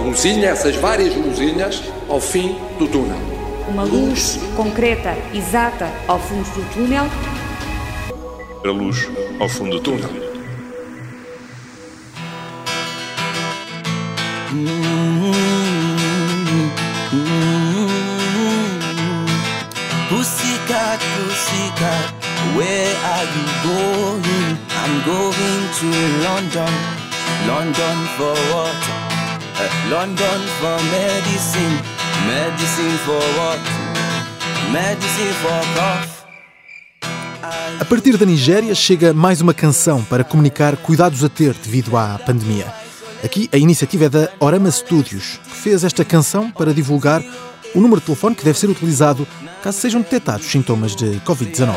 luzinha, essas várias luzinhas, ao fim do túnel. Uma luz concreta, exata, ao fundo do túnel. A luz ao fundo do túnel. Pussycat, pussycat, where are you going? I'm going to London, London for what? London for medicine, medicine for what? Medicine for cough. A partir da Nigéria chega mais uma canção para comunicar cuidados a ter devido à pandemia. Aqui a iniciativa é da Orama Studios, que fez esta canção para divulgar o número de telefone que deve ser utilizado caso sejam detectados sintomas de Covid-19.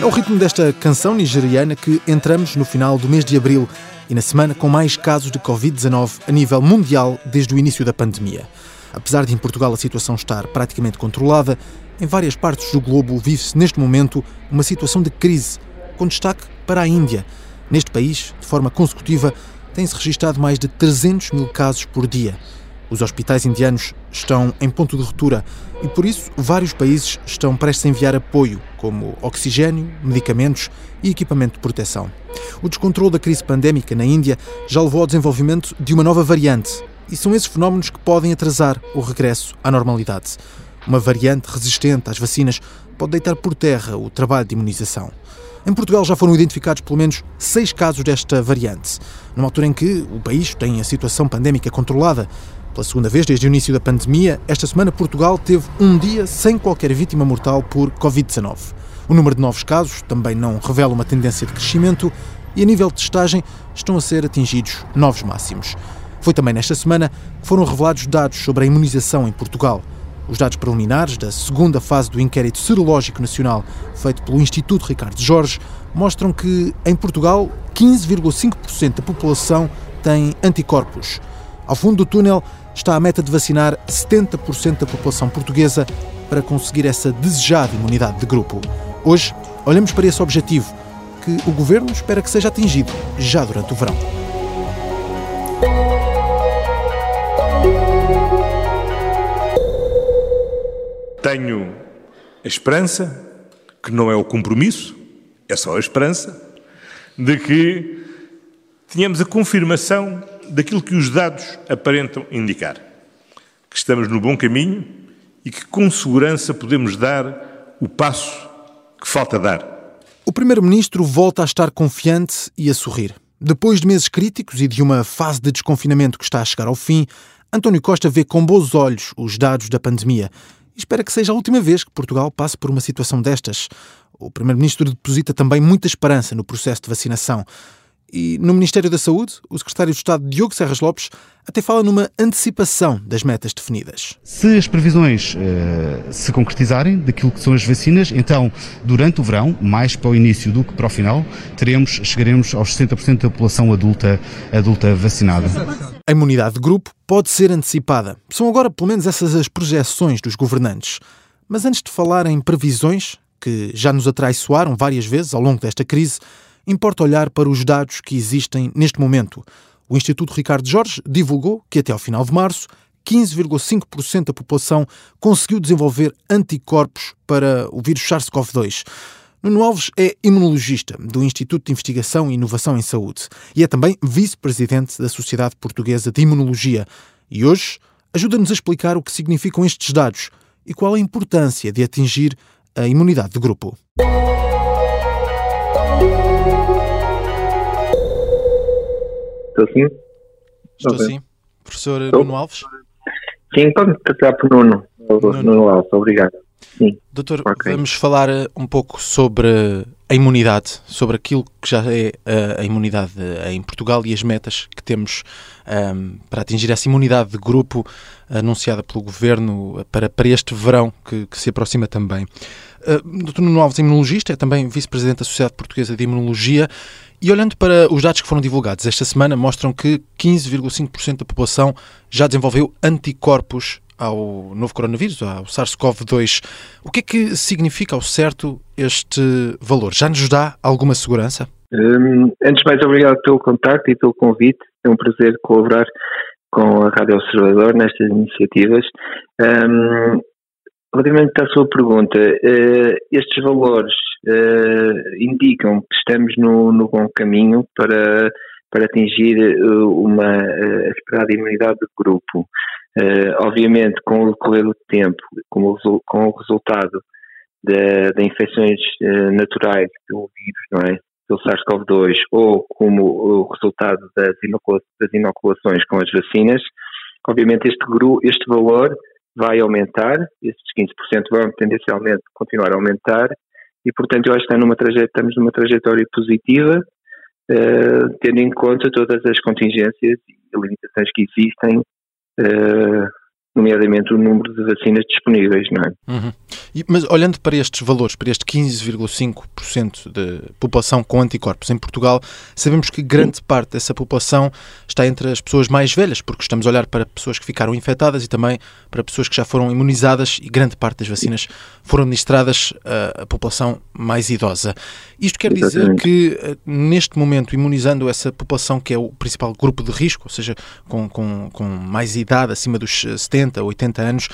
É o ritmo desta canção nigeriana que entramos no final do mês de abril e na semana com mais casos de Covid-19 a nível mundial desde o início da pandemia. Apesar de em Portugal a situação estar praticamente controlada, em várias partes do globo vive-se neste momento uma situação de crise, com destaque para a Índia. Neste país, de forma consecutiva, tem-se registado mais de 300 mil casos por dia. Os hospitais indianos estão em ponto de ruptura e, por isso, vários países estão prestes a enviar apoio, como oxigênio, medicamentos e equipamento de proteção. O descontrole da crise pandémica na Índia já levou ao desenvolvimento de uma nova variante, e são esses fenómenos que podem atrasar o regresso à normalidade. Uma variante resistente às vacinas pode deitar por terra o trabalho de imunização. Em Portugal já foram identificados pelo menos seis casos desta variante, numa altura em que o país tem a situação pandémica controlada. Pela segunda vez desde o início da pandemia, esta semana Portugal teve um dia sem qualquer vítima mortal por Covid-19. O número de novos casos também não revela uma tendência de crescimento e, a nível de testagem, estão a ser atingidos novos máximos. Foi também nesta semana que foram revelados dados sobre a imunização em Portugal. Os dados preliminares da segunda fase do inquérito serológico nacional feito pelo Instituto Ricardo Jorge mostram que, em Portugal, 15,5% da população tem anticorpos. Ao fundo do túnel está a meta de vacinar 70% da população portuguesa para conseguir essa desejada imunidade de grupo. Hoje, olhamos para esse objetivo, que o governo espera que seja atingido já durante o verão. Tenho a esperança, que não é o compromisso, é só a esperança, de que tenhamos a confirmação daquilo que os dados aparentam indicar. Que estamos no bom caminho e que com segurança podemos dar o passo que falta dar. O Primeiro-Ministro volta a estar confiante e a sorrir. Depois de meses críticos e de uma fase de desconfinamento que está a chegar ao fim, António Costa vê com bons olhos os dados da pandemia e espera que seja a última vez que Portugal passe por uma situação destas. O Primeiro-Ministro deposita também muita esperança no processo de vacinação. E no Ministério da Saúde, o secretário de Estado Diogo Serras Lopes até fala numa antecipação das metas definidas. Se as previsões uh, se concretizarem daquilo que são as vacinas, então durante o verão, mais para o início do que para o final, teremos, chegaremos aos 60% da população adulta, adulta vacinada. A imunidade de grupo pode ser antecipada. São agora pelo menos essas as projeções dos governantes. Mas antes de falar em previsões, que já nos atraiçoaram várias vezes ao longo desta crise, importa olhar para os dados que existem neste momento. O Instituto Ricardo Jorge divulgou que até ao final de março, 15,5% da população conseguiu desenvolver anticorpos para o vírus SARS-CoV-2. Nuno Alves é imunologista do Instituto de Investigação e Inovação em Saúde e é também vice-presidente da Sociedade Portuguesa de Imunologia. E hoje ajuda-nos a explicar o que significam estes dados e qual a importância de atingir a imunidade de grupo. Estou sim? Estou Ok. sim. Professor Estou. Nuno Alves? Sim, pode tratar por Nuno. Nuno. Nuno Alves, obrigado. Sim. Doutor, Ok. vamos falar eh, um pouco sobre a imunidade, sobre aquilo que já é eh, a imunidade eh, em Portugal e as metas que temos ehm, para atingir essa imunidade de grupo anunciada pelo Governo para, para este verão que, que se aproxima também. Uh, Dr. Nuno Alves, imunologista, é também vice-presidente da Sociedade Portuguesa de Imunologia e olhando para os dados que foram divulgados esta semana, mostram que 15,5% da população já desenvolveu anticorpos ao novo coronavírus, ao SARS-CoV-2. O que é que significa ao certo este valor? Já nos dá alguma segurança? Um, antes mais, obrigado pelo contacto e pelo convite. É um prazer colaborar com a Rádio Observador nestas iniciativas. Um, relativamente à sua pergunta, uh, estes valores uh, indicam que estamos no, no, bom caminho para, para atingir uh, uma esperada imunidade de grupo. obviamente, com o decorrer do tempo, com o, com o resultado de, infecções naturais pelo vírus, não é? pelo SARS-CoV-2 ou como o resultado das, das, inoculações com as vacinas, obviamente este, este valor vai aumentar, estes 15% vão tendencialmente continuar a aumentar e, portanto, eu acho que está numa estamos numa trajetória positiva, uh, tendo em conta todas as contingências e limitações que existem uh, nomeadamente o número de vacinas disponíveis, não é? Uhum. E, mas olhando para estes valores, para este 15,5% de população com anticorpos em Portugal, sabemos que grande parte dessa população está entre as pessoas mais velhas, porque estamos a olhar para pessoas que ficaram infectadas e também para pessoas que já foram imunizadas e grande parte das vacinas foram administradas à população mais idosa. Isto quer dizer que, eh, neste momento, imunizando essa população que é o principal grupo de risco, ou seja, com, com, com mais idade, acima dos 70, 70, 80 anos,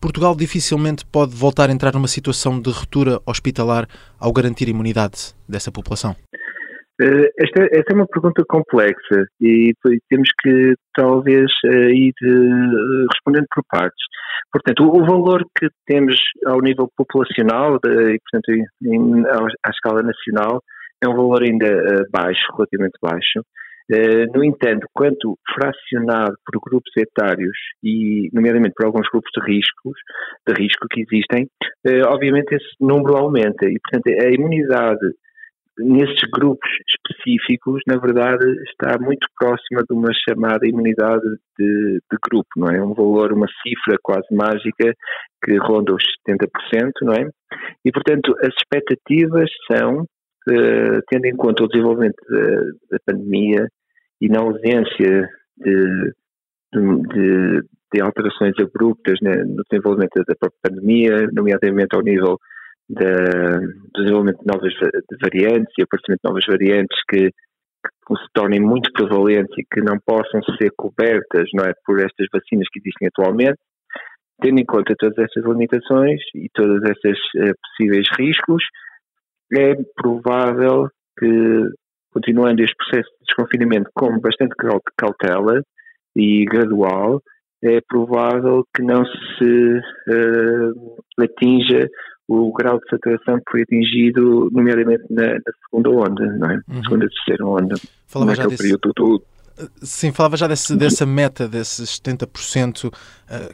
Portugal dificilmente pode voltar a entrar numa situação de ruptura hospitalar ao garantir imunidade dessa população? Eh, esta, esta, é uma pergunta complexa e temos que talvez eh, ir eh, respondendo por partes. Portanto, o, valor que temos ao nível populacional e, portanto, em, à escala nacional é um valor ainda baixo, relativamente baixo. Eh, no entanto, quanto fracionado por grupos etários e, nomeadamente, por alguns grupos de riscos, de risco que existem, uh, obviamente esse número aumenta e, portanto, a imunidade nesses grupos específicos, na verdade, está muito próxima de uma chamada imunidade de, de, grupo, não é? Um valor, uma cifra quase mágica que ronda os 70%, não é? E, portanto, as expectativas são tendo em conta o desenvolvimento da, da, pandemia e na ausência de, de, de alterações abruptas né, no desenvolvimento da própria pandemia, nomeadamente ao nível da, do desenvolvimento de novas variantes e aparecimento de novas variantes que, que se tornem muito prevalentes e que não possam ser cobertas não é, por estas vacinas que existem atualmente, tendo em conta todas estas limitações e todos esses uh, possíveis riscos, é provável que continuando este processo de desconfinamento com bastante cautela e gradual, é provável que não se uh, atinja o grau de saturação que foi atingido, nomeadamente na, na segunda onda, não é? Uhum. Segunda e terceira onda. Falava já desse... período Sim, falava já desse, dessa meta, desses 70% uh,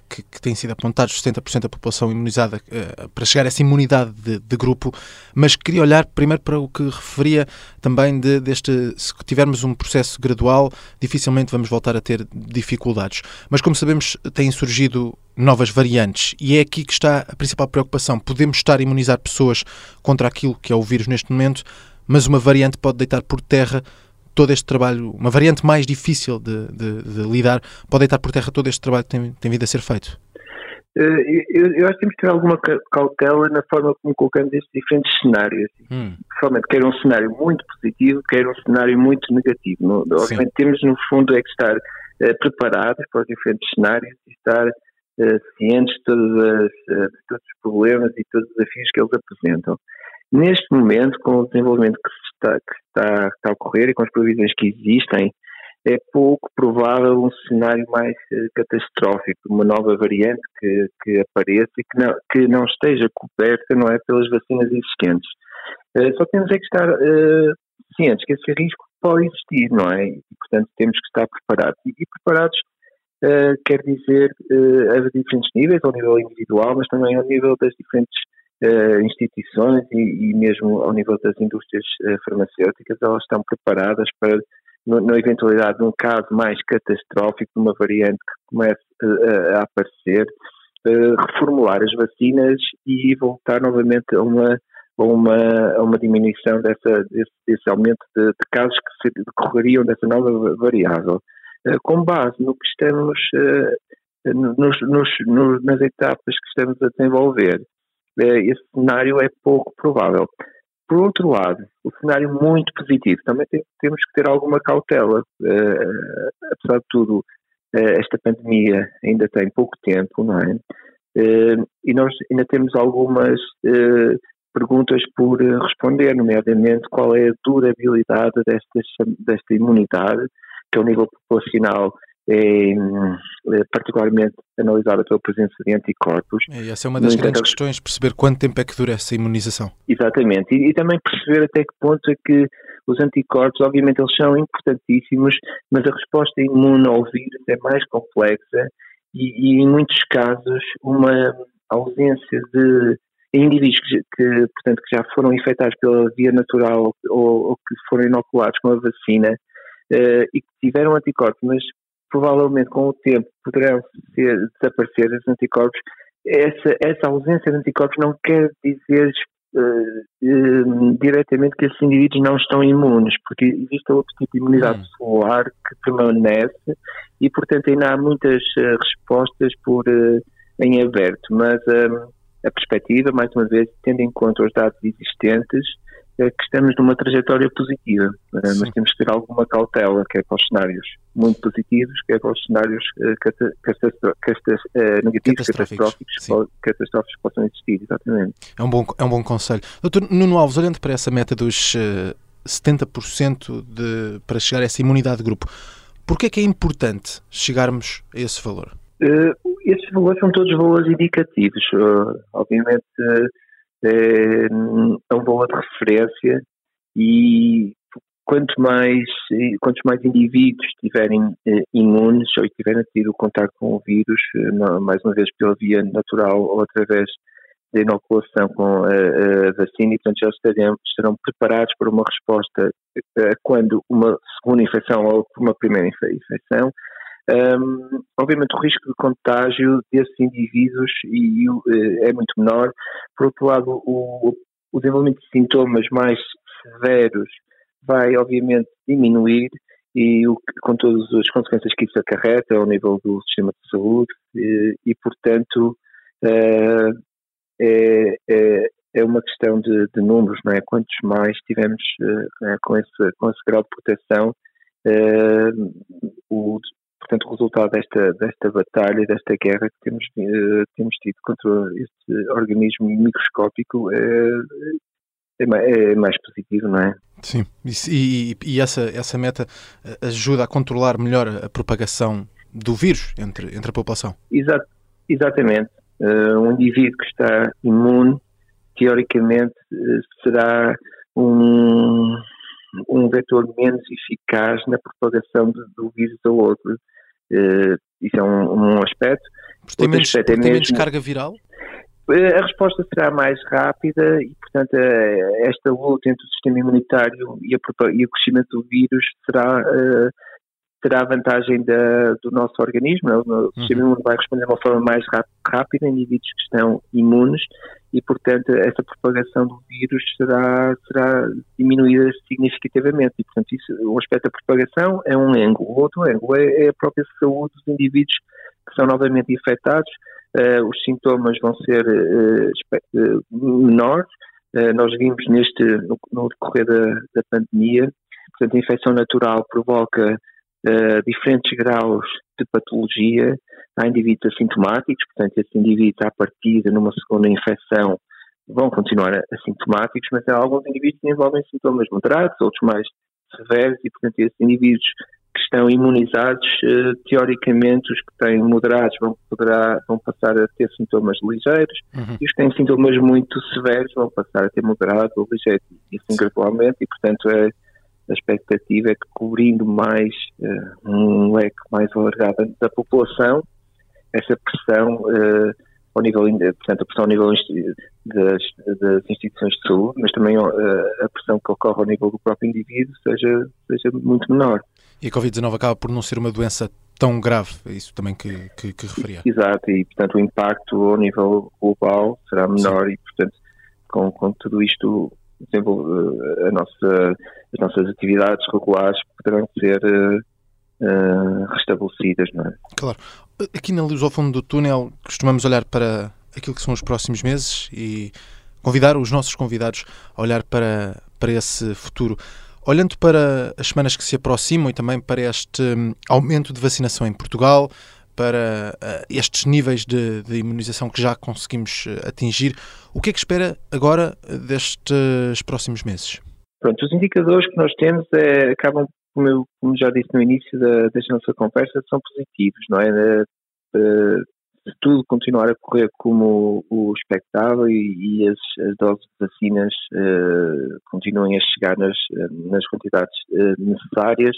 que, que têm sido apontados, 70% da população imunizada, uh, para chegar a essa imunidade de, de, grupo, mas queria olhar primeiro para o que referia também de, deste, se tivermos um processo gradual, dificilmente vamos voltar a ter dificuldades. Mas como sabemos, têm surgido novas variantes e é aqui que está a principal preocupação. Podemos estar a imunizar pessoas contra aquilo que é o vírus neste momento, mas uma variante pode deitar por terra todo este trabalho, uma variante mais difícil de, de, de lidar, pode deitar por terra todo este trabalho que tem, tem vindo a ser feito? Eh, eu, eu, acho que temos que ter alguma cautela na forma como colocamos estes diferentes cenários. Hum. Principalmente, quer um cenário muito positivo, quer um cenário muito negativo. No, obviamente, temos, no fundo, é que estar uh, preparados para os diferentes cenários e estar uh, cientes de, todas as, uh, de todos os problemas e todos os desafios que eles apresentam. Neste momento, com o desenvolvimento que está, que está, está a ocorrer e com as previsões que existem, é pouco provável um cenário mais uh, catastrófico, uma nova variante que, que apareça e que não, que não esteja coberta não é, pelas vacinas existentes. Uh, só temos é que estar uh, cientes que esse risco pode existir, não é? E, portanto, temos que estar preparados. E, e preparados quer dizer a diferentes níveis, ao nível individual, mas também ao nível das diferentes uh, instituições e, e, mesmo ao nível das indústrias uh, farmacêuticas, elas estão preparadas para, no, na eventualidade de um caso mais catastrófico, de uma variante que comece uh, a aparecer, reformular as vacinas e voltar novamente a uma a uma, a uma diminuição dessa, desse, desse aumento de, de, casos que se decorreriam dessa nova variável. com base no que estamos nos, nos, nas etapas que estamos a desenvolver, esse cenário é pouco provável. Por outro lado, o cenário muito positivo, também tem, temos que ter alguma cautela. Uh, apesar de tudo, uh, esta pandemia ainda tem pouco tempo, não é? E nós ainda temos algumas perguntas por responder, nomeadamente qual é a durabilidade desta, desta imunidade, que ao nível populacional é, é particularmente analisada pela presença de anticorpos. E essa é uma das no grandes entanto, questões, perceber quanto tempo é que dura essa imunização. Exatamente, e, e, também perceber até que ponto é que os anticorpos, obviamente eles são importantíssimos, mas a resposta imune ao vírus é mais complexa e, e em muitos casos uma ausência de indivíduos que, que, portanto, que já foram infectados pela via natural ou, ou que foram inoculados com a vacina uh, e que tiveram anticorpos, mas provavelmente com o tempo poderão ser, desaparecer os anticorpos. Essa, essa ausência de anticorpos não quer dizer uh, uh, diretamente que esses indivíduos não estão imunes, porque existe outro tipo de imunidade hum. celular que permanece e, portanto, ainda há muitas uh, respostas por, em aberto. Mas a perspectiva, mais uma vez, tendo em conta os dados existentes, é que estamos numa trajetória positiva, né? mas temos que ter alguma cautela, quer para os cenários muito positivos, quer para os cenários uh, negativos, catastróficos, catastróficos que possam existir, exatamente. É um bom, é um bom conselho. Doutor Nuno Alves, olhando para essa meta dos uh, 70% de, para chegar a essa imunidade de grupo, porquê é que é importante chegarmos a esse valor? Uh, esses valores são todos valores indicativos. Uh, obviamente, é, é um valor de referência e quanto mais, quantos mais indivíduos estiverem eh, imunes ou tiverem tido contato com o vírus, eh, mais uma vez pela via natural ou através da inoculação com a, a vacina, e portanto já estarão, estarão preparados para uma resposta eh, quando uma segunda infecção ou uma primeira infecção um, obviamente, o risco de contágio desses indivíduos e, e, é muito menor. Por outro lado, o, o desenvolvimento de sintomas mais severos vai, obviamente, diminuir e o, com todas as consequências que isso acarreta ao nível do sistema de saúde e, e portanto, uh, é, é, é, uma questão de, de, números, não é? Quantos mais tivermos uh, com, esse, com esse grau de proteção, uh, o, portanto, o resultado desta, desta batalha, desta guerra que temos, uh, temos tido contra este organismo microscópico é, é, é, mais positivo, não é? Sim, e, e, essa, essa meta eh, ajuda a controlar melhor a propagação do vírus entre, entre a população? Exato, exatamente. Uh, um indivíduo que está imune, teoricamente, será um, um vetor menos eficaz na propagação do, do vírus ao outro. Uh, isso é um, um aspecto. Porque tem, menos, aspecto é tem menos carga viral? Eh, a resposta será mais rápida e, portanto, eh, esta luta entre o sistema imunitário e, a, e o crescimento do vírus será, uh, terá a vantagem da, do nosso organismo. Né? O sistema uhum. imune vai responder de uma forma mais rápida em indivíduos que estão imunes e, portanto, essa propagação do vírus será, será diminuída significativamente. E, portanto, isso, o aspecto da propagação é um ângulo. O outro ângulo é, é a própria saúde dos indivíduos que são novamente infectados. Uh, os sintomas vão ser uh, menores. Uh, nós vimos neste, no, no decorrer da, da, pandemia, portanto, a infecção natural provoca diferentes graus de patologia Há indivíduos assintomáticos, portanto, esses indivíduos, à partida, numa segunda infecção, vão continuar assintomáticos, mas há alguns indivíduos que desenvolvem sintomas moderados, outros mais severos, e, portanto, esses indivíduos que estão imunizados, eh, teoricamente, os que têm moderados vão, poderá, vão passar a ter sintomas ligeiros, uhum. e os que têm sintomas muito severos vão passar a ter moderado ou ligeiro, e assim gradualmente, e, portanto, é, a expectativa é que cobrindo mais uh, um leque mais alargado da população, essa pressão uh, ao nível, portanto, a pressão ao nível das, das instituições de saúde, mas também uh, a pressão que ocorre ao nível do próprio indivíduo seja, seja muito menor. E a Covid-19 acaba por não ser uma doença tão grave, é isso também que, que, que referia. Exato, e portanto o impacto ao nível global será menor Sim. e portanto com, com tudo isto exemplo, eh, a nossa, as nossas atividades regulares poderão ser uh, restabelecidas. Não é? Claro. Aqui na Luz ao Fundo do Túnel costumamos olhar para aquilo que são os próximos meses e convidar os nossos convidados a olhar para, para esse futuro. Olhando para as semanas que se aproximam e também para este hum, aumento de vacinação em Portugal, para uh, estes níveis de, de, imunização que já conseguimos atingir, o que é que espera agora destes próximos meses? Pronto, os indicadores que nós temos é, acabam, como, eu, como já disse no início da, desta nossa conversa, são positivos, não é? se tudo continuar a correr como o expectável e, e as, as, doses de vacinas uh, continuem a chegar nas, nas quantidades uh, necessárias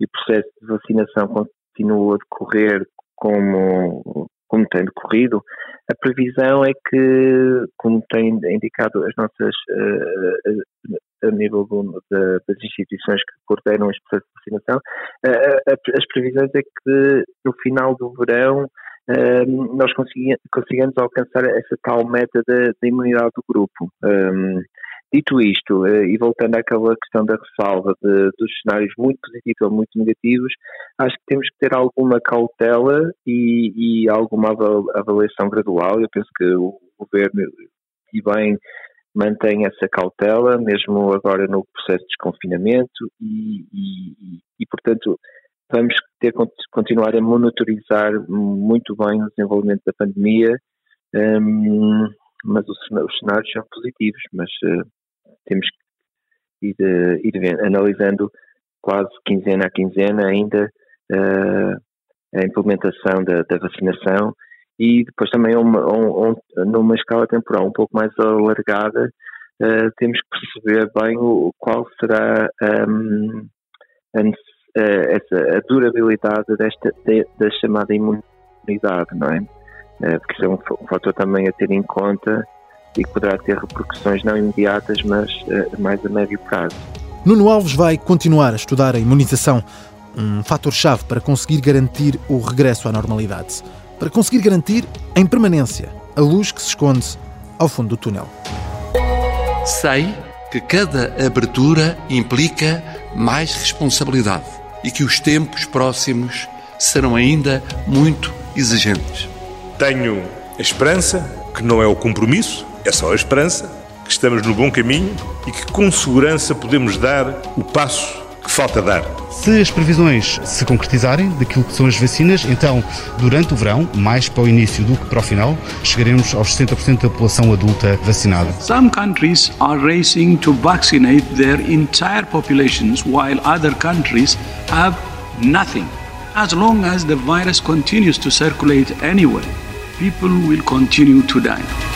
e o processo de vacinação continua a decorrer como, como tem decorrido, a previsão é que, como tem indicado as nossas, uh, a nível do, das instituições que coordenam este processo de vacinação, as previsões é que no final do verão um, nós consigamos alcançar essa tal meta da, imunidade do grupo. Um, dito isto, uh, e voltando àquela questão da ressalva de, dos cenários muito positivos ou muito negativos, acho que temos que ter alguma cautela e, e alguma avaliação gradual. Eu penso que o governo, e bem, mantém essa cautela, mesmo agora no processo de desconfinamento, e, e, e portanto, vamos ter que continuar a monitorizar muito bem o desenvolvimento da pandemia, um, mas os, os, cenários são positivos, mas uh, temos que ir, uh, ir analisando quase quinzena a quinzena ainda uh, a implementação da, da, vacinação e depois também uma, um, um, numa escala temporal um pouco mais alargada temos que perceber bem o, qual será um, a necessidade uh, essa, a durabilidade desta, de, da chamada imunidade, não é? Uh, porque isso é um, um, fator também a ter em conta e que poderá ter repercussões não imediatas, mas uh, mais a médio prazo. Nuno Alves vai continuar a estudar a imunização, um fator-chave para conseguir garantir o regresso à normalidade. Para conseguir garantir, em permanência, a luz que se esconde ao fundo do túnel. Sei que cada abertura implica mais responsabilidade e que os tempos próximos serão ainda muito exigentes. Tenho a esperança que não é o compromisso, é só a esperança, que estamos no bom caminho e que com segurança podemos dar o passo que falta dar. Se as previsões se concretizarem daquilo que são as vacinas, então, durante o verão, mais para o início do que para o final, chegaremos aos 60% da população adulta vacinada. Some countries are racing to vaccinate their entire populations while other countries have nothing. As long as the virus continues to circulate anywhere, people will continue to die.